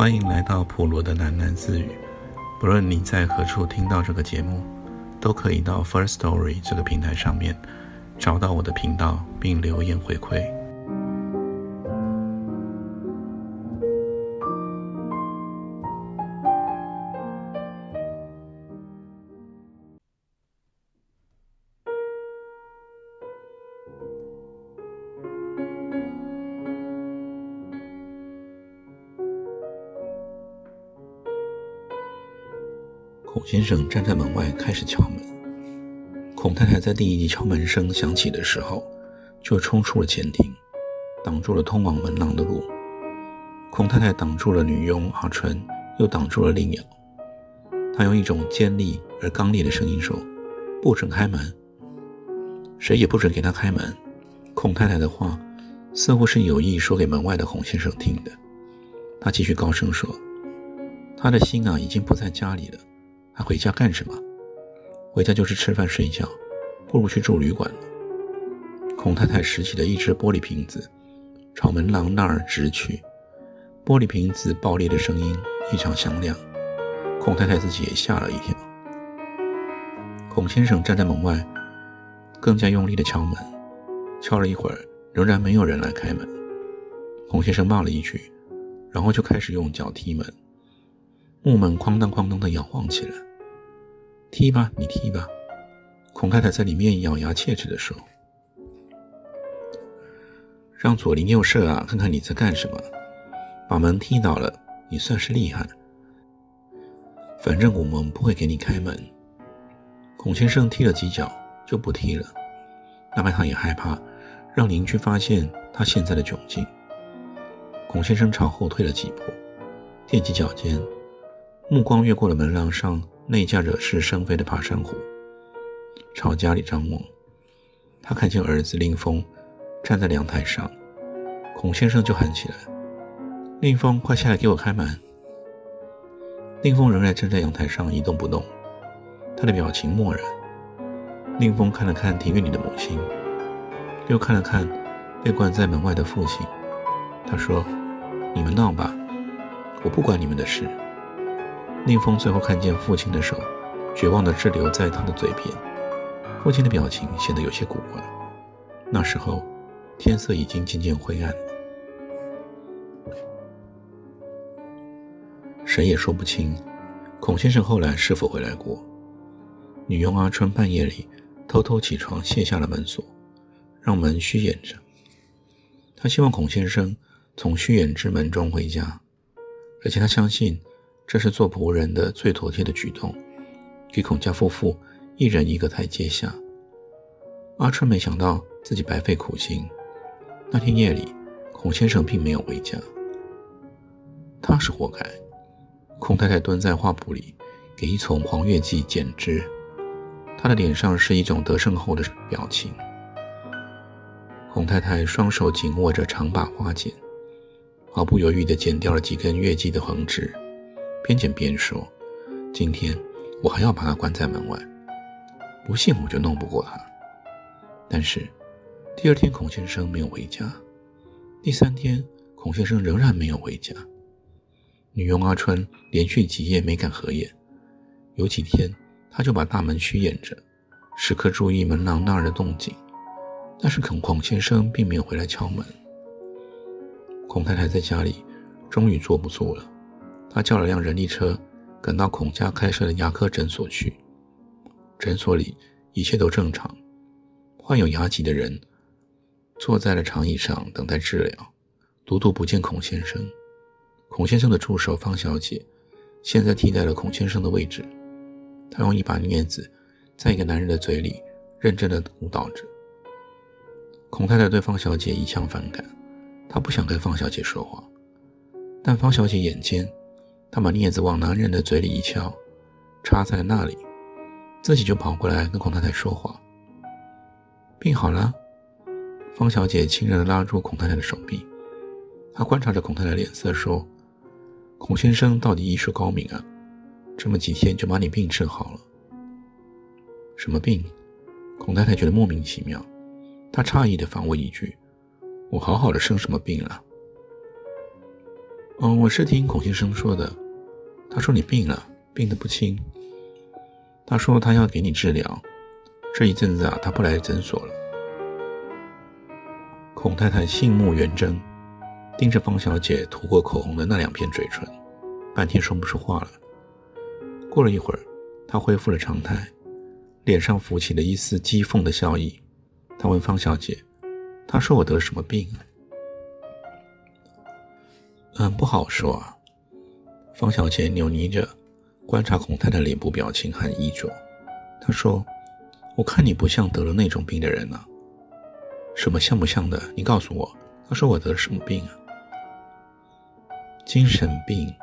欢迎来到普罗的喃喃自语。不论你在何处听到这个节目，都可以到 First Story 这个平台上面找到我的频道，并留言回馈。孔先生站在门外开始敲门。孔太太在第一级敲门声响起的时候，就冲出了前厅，挡住了通往门廊的路。孔太太挡住了女佣阿春，又挡住了令瑶。她用一种尖利而刚烈的声音说：“不准开门，谁也不准给他开门。”孔太太的话似乎是有意说给门外的孔先生听的。她继续高声说：“他的心啊，已经不在家里了。”他回家干什么？回家就是吃饭睡觉，不如去住旅馆。孔太太拾起了一只玻璃瓶子，朝门廊那儿直去。玻璃瓶子爆裂的声音异常响亮，孔太太自己也吓了一跳。孔先生站在门外，更加用力地敲门，敲了一会儿，仍然没有人来开门。孔先生骂了一句，然后就开始用脚踢门，木门哐当哐当地摇晃起来。踢吧，你踢吧。孔太太在里面咬牙切齿地说：“让左邻右舍啊，看看你在干什么，把门踢倒了，你算是厉害。反正我们不会给你开门。”孔先生踢了几脚就不踢了，大概他也害怕让邻居发现他现在的窘境。孔先生朝后退了几步，踮起脚尖，目光越过了门廊上。那架惹是生非的爬山虎，朝家里张望。他看见儿子令风站在阳台上，孔先生就喊起来：“令风，快下来给我开门！”令风仍然站在阳台上一动不动，他的表情漠然。令风看了看庭院里的母亲，又看了看被关在门外的父亲，他说：“你们闹吧，我不管你们的事。”宁峰最后看见父亲的手，绝望地滞留在他的嘴边。父亲的表情显得有些古怪。那时候，天色已经渐渐灰暗了。谁也说不清，孔先生后来是否回来过。女佣阿春半夜里偷偷起床，卸下了门锁，让门虚掩着。她希望孔先生从虚掩之门中回家，而且她相信。这是做仆人的最妥帖的举动，给孔家夫妇一人一个台阶下。阿春没想到自己白费苦心，那天夜里，孔先生并没有回家。他是活该。孔太太蹲在花圃里，给一丛黄月季剪枝，她的脸上是一种得胜后的表情。孔太太双手紧握着长把花剪，毫不犹豫地剪掉了几根月季的横枝。边剪边说：“今天我还要把他关在门外，不信我就弄不过他。”但是第二天孔先生没有回家，第三天孔先生仍然没有回家。女佣阿春连续几夜没敢合眼，有几天他就把大门虚掩着，时刻注意门廊那儿的动静。但是孔孔先生并没有回来敲门。孔太太在家里终于坐不住了。他叫了辆人力车，赶到孔家开设的牙科诊所去。诊所里一切都正常，患有牙疾的人坐在了长椅上等待治疗，独独不见孔先生。孔先生的助手方小姐现在替代了孔先生的位置，她用一把镊子在一个男人的嘴里认真的鼓捣着。孔太太对方小姐一向反感，她不想跟方小姐说话，但方小姐眼尖。他把镊子往男人的嘴里一敲，插在了那里，自己就跑过来跟孔太太说话。病好了，方小姐亲热地拉住孔太太的手臂，她观察着孔太太脸色说：“孔先生到底医术高明啊，这么几天就把你病治好了。”什么病？孔太太觉得莫名其妙，她诧异地反问一句：“我好好的生什么病了？”嗯，我是听孔先生说的。他说你病了，病得不轻。他说他要给你治疗。这一阵子啊，他不来诊所了。孔太太杏目圆睁，盯着方小姐涂过口红的那两片嘴唇，半天说不出话了。过了一会儿，她恢复了常态，脸上浮起了一丝讥讽的笑意。她问方小姐：“他说我得什么病？”嗯，不好说啊。方小姐扭捏着观察孔太太脸部表情和衣着，她说：“我看你不像得了那种病的人呢。什么像不像的？你告诉我。”她说：“我得了什么病啊？”精神病。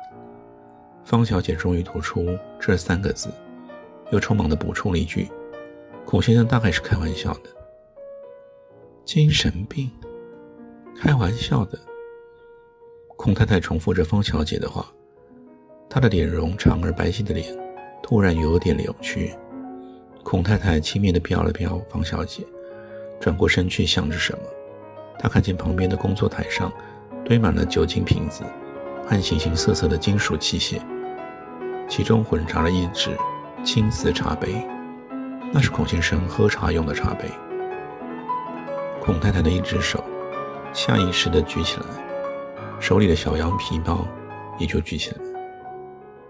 方小姐终于吐出这三个字，又匆忙地补充了一句：“孔先生大概是开玩笑的。”精神病？开玩笑的。孔太太重复着方小姐的话，她的脸容长而白皙的脸突然有点扭曲。孔太太轻蔑地瞟了瞟方小姐，转过身去想着什么。她看见旁边的工作台上堆满了酒精瓶子和形形色色的金属器械，其中混杂了一只青瓷茶杯，那是孔先生喝茶用的茶杯。孔太太的一只手下意识地举起来。手里的小羊皮包也就举起来，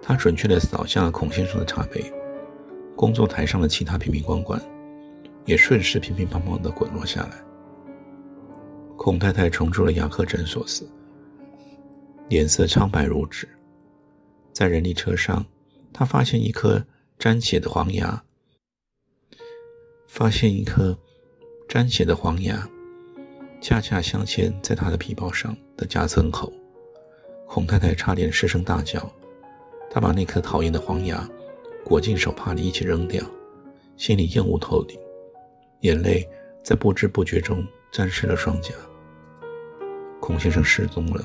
他准确地扫向了孔先生的茶杯，工作台上的其他瓶瓶罐罐也顺势乒乒乓乓地滚落下来。孔太太重出了牙科诊所时，脸色苍白如纸。在人力车上，他发现一颗沾血的黄牙，发现一颗沾血的黄牙。恰恰镶嵌在他的皮包上的夹层口，孔太太差点失声大叫。他把那颗讨厌的黄牙裹进手帕里一起扔掉，心里厌恶透顶，眼泪在不知不觉中沾湿了双颊。孔先生失踪了。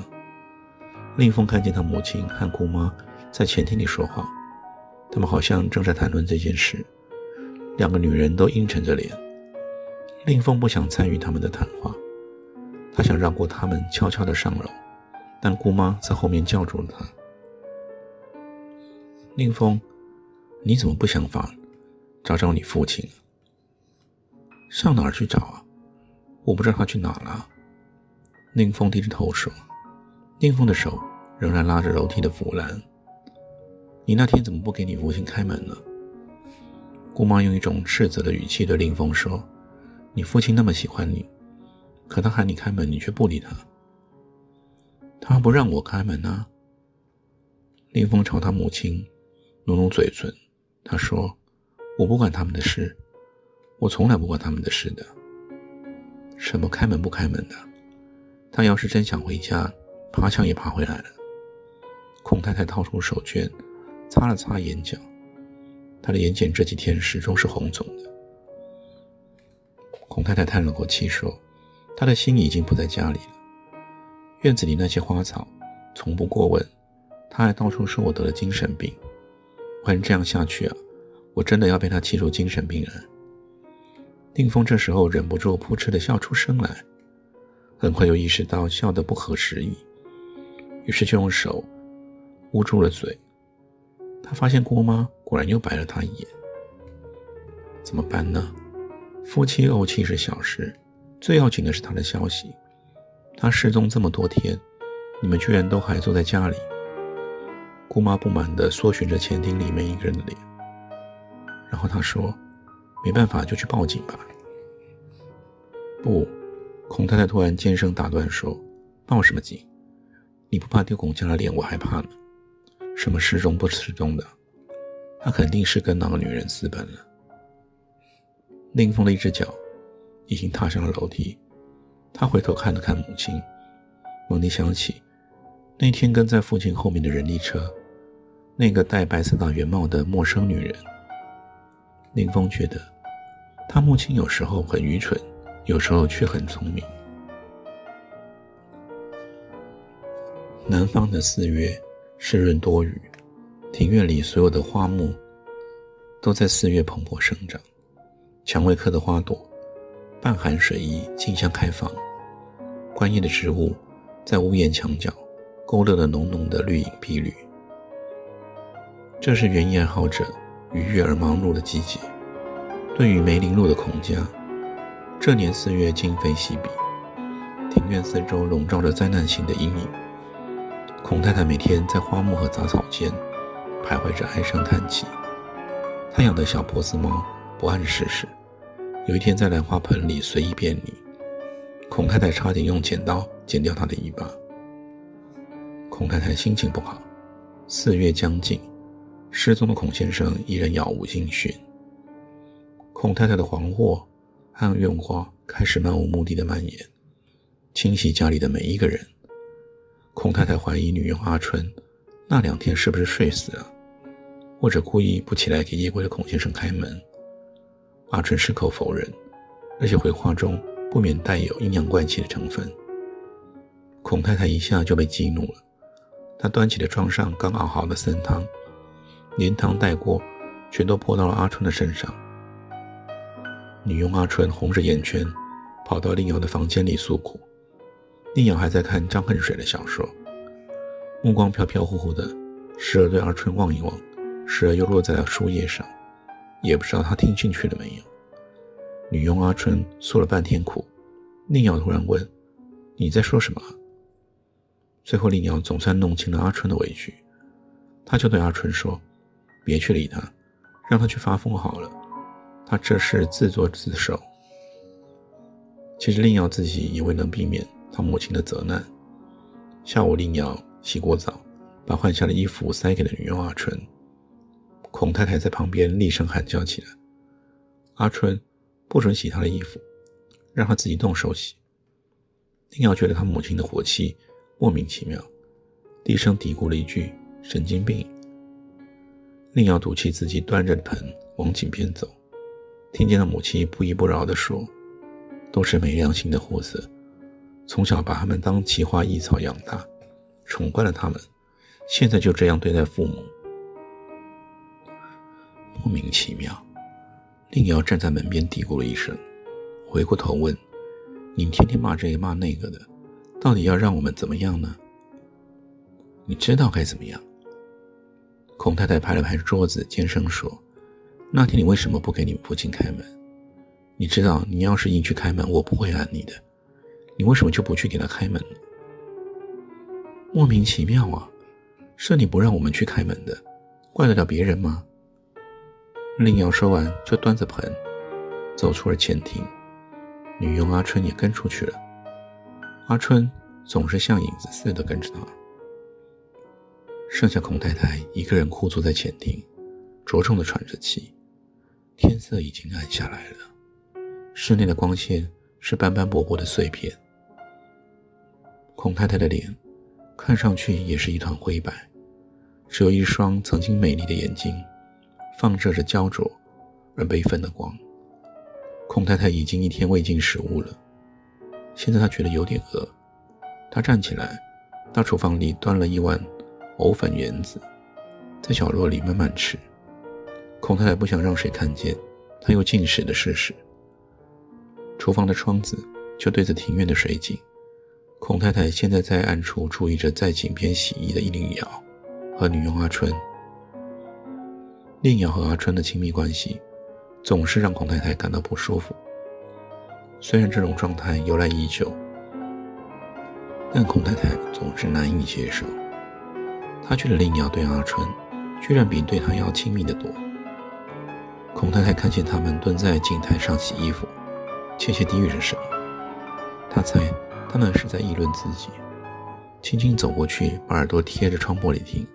令凤看见他母亲和姑妈在前厅里说话，他们好像正在谈论这件事。两个女人都阴沉着脸。令凤不想参与他们的谈话。他想让过他们，悄悄地上楼，但姑妈在后面叫住了他。宁峰，你怎么不想法找找你父亲？上哪儿去找啊？我不知道他去哪了。宁峰低着头说。宁峰的手仍然拉着楼梯的扶栏。你那天怎么不给你父亲开门呢？姑妈用一种斥责的语气对宁峰说：“你父亲那么喜欢你。”可他喊你开门，你却不理他。他不让我开门呢。林峰朝他母亲努努嘴唇，他说：“我不管他们的事，我从来不管他们的事的。什么开门不开门的？他要是真想回家，爬墙也爬回来了。”孔太太掏出手绢，擦了擦眼角，她的眼睑这几天始终是红肿的。孔太太叹了口气说。他的心已经不在家里了。院子里那些花草，从不过问。他还到处说我得了精神病。不然这样下去啊，我真的要被他气出精神病人。定峰这时候忍不住扑哧的笑出声来，很快又意识到笑得不合时宜，于是就用手捂住了嘴。他发现郭妈果然又白了他一眼。怎么办呢？夫妻怄气是小事。最要紧的是他的消息，他失踪这么多天，你们居然都还坐在家里。姑妈不满地搜寻着前厅里面一个人的脸，然后她说：“没办法，就去报警吧。”不，孔太太突然尖声打断说：“报什么警？你不怕丢孔家的脸，我还怕呢。什么失踪不失踪的，他肯定是跟那个女人私奔了。”林峰的一只脚。已经踏上了楼梯，他回头看了看母亲，猛地想起那天跟在父亲后面的人力车，那个戴白色大圆帽的陌生女人。林峰觉得，他母亲有时候很愚蠢，有时候却很聪明。南方的四月湿润多雨，庭院里所有的花木都在四月蓬勃生长，蔷薇科的花朵。半含水意，竞相开放。观叶的植物在屋檐墙角勾勒了浓浓的绿影碧绿。这是园艺爱好者愉悦而忙碌的季节。对于梅林路的孔家，这年四月今非昔比，庭院四周笼罩着灾难性的阴影。孔太太每天在花木和杂草间徘徊着，唉声叹气。她养的小波斯猫不谙世事，有一天在兰花盆里随意便溺，孔太太差点用剪刀剪掉它的尾巴。孔太太心情不好，四月将近，失踪的孔先生依然杳无音讯。孔太太的惶惑和怨话开始漫无目的的蔓延，侵袭家里的每一个人。孔太太怀疑女佣阿春那两天是不是睡死了，或者故意不起来给夜归的孔先生开门。阿春矢口否认，而且回话中不免带有阴阳怪气的成分。孔太太一下就被激怒了，她端起了桌上刚熬好的参汤，连汤带锅全都泼到了阿春的身上。女佣阿春红着眼圈，跑到令瑶的房间里诉苦。令瑶还在看张恨水的小说，目光飘飘忽忽的，时而对阿春望一望，时而又落在了书页上，也不知道他听进去了没有。女佣阿春诉了半天苦，令瑶突然问：“你在说什么？”最后，令瑶总算弄清了阿春的委屈，他就对阿春说：“别去理他，让他去发疯好了。”他这是自作自受。其实令瑶自己也未能避免他母亲的责难。下午，令瑶洗过澡，把换下的衣服塞给了女佣阿春。孔太太在旁边厉声喊叫起来：“阿春，不准洗她的衣服，让她自己动手洗。”令瑶觉得他母亲的火气莫名其妙，低声嘀咕了一句：“神经病。”令瑶赌气自己端着盆往井边走。听见了母亲不依不饶地说：“都是没良心的货色，从小把他们当奇花异草养大，宠惯了他们，现在就这样对待父母，莫名其妙。”令瑶站在门边嘀咕了一声，回过头问：“你天天骂这个骂那个的，到底要让我们怎么样呢？你知道该怎么样？”孔太太拍了拍桌子，尖声说。那天你为什么不给你父亲开门？你知道，你要是硬去开门，我不会拦你的。你为什么就不去给他开门？莫名其妙啊！是你不让我们去开门的，怪得了别人吗？令瑶说完，就端着盆走出了前厅，女佣阿春也跟出去了。阿春总是像影子似的跟着他。剩下孔太太一个人枯坐在前厅，着重的喘着气。天色已经暗下来了，室内的光线是斑斑驳驳的碎片。孔太太的脸看上去也是一团灰白，只有一双曾经美丽的眼睛，放射着焦灼而悲愤的光。孔太太已经一天未进食物了，现在她觉得有点饿，她站起来，到厨房里端了一碗藕粉圆子，在角落里慢慢吃。孔太太不想让谁看见她又进食的事实。厨房的窗子就对着庭院的水井。孔太太现在在暗处注意着在井边洗衣的伊令瑶和女佣阿春。令瑶和阿春的亲密关系总是让孔太太感到不舒服。虽然这种状态由来已久，但孔太太总是难以接受。她觉得令瑶对阿春居然比对她要亲密的多。孔太太看见他们蹲在井台上洗衣服，窃窃低语着什么。她猜他们是在议论自己，轻轻走过去，把耳朵贴着窗玻璃听，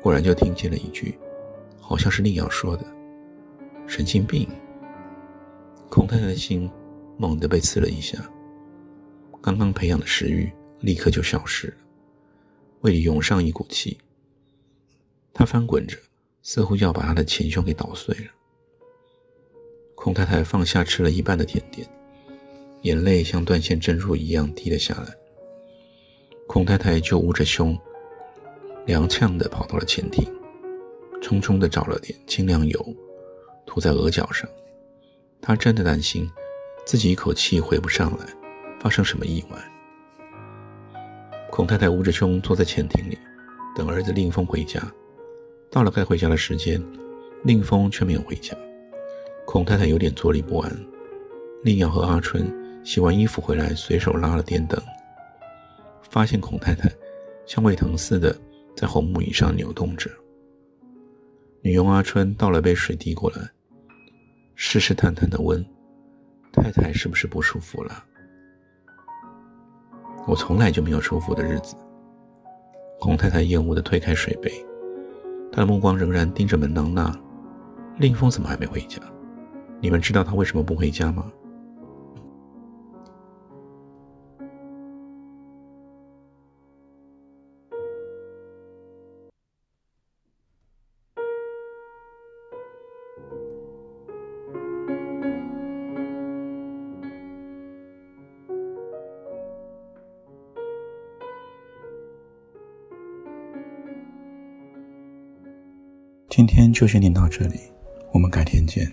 果然就听见了一句，好像是令瑶说的：“神经病。”孔太太的心猛地被刺了一下，刚刚培养的食欲立刻就消失了，胃里涌上一股气。他翻滚着，似乎要把他的前胸给捣碎了。孔太太放下吃了一半的甜点，眼泪像断线珍珠一样滴了下来。孔太太就捂着胸，踉跄地跑到了前厅，匆匆地找了点清凉油，涂在额角上。她真的担心自己一口气回不上来，发生什么意外。孔太太捂着胸坐在前厅里，等儿子令峰回家。到了该回家的时间，令峰却没有回家。孔太太有点坐立不安。令瑶和阿春洗完衣服回来，随手拉了电灯，发现孔太太像胃疼似的在红木椅上扭动着。女佣阿春倒了杯水递过来，试试探探地问：“太太是不是不舒服了？”我从来就没有舒服的日子。孔太太厌恶地推开水杯，她的目光仍然盯着门廊那。令峰怎么还没回家？你们知道他为什么不回家吗？今天就先念到这里，我们改天见。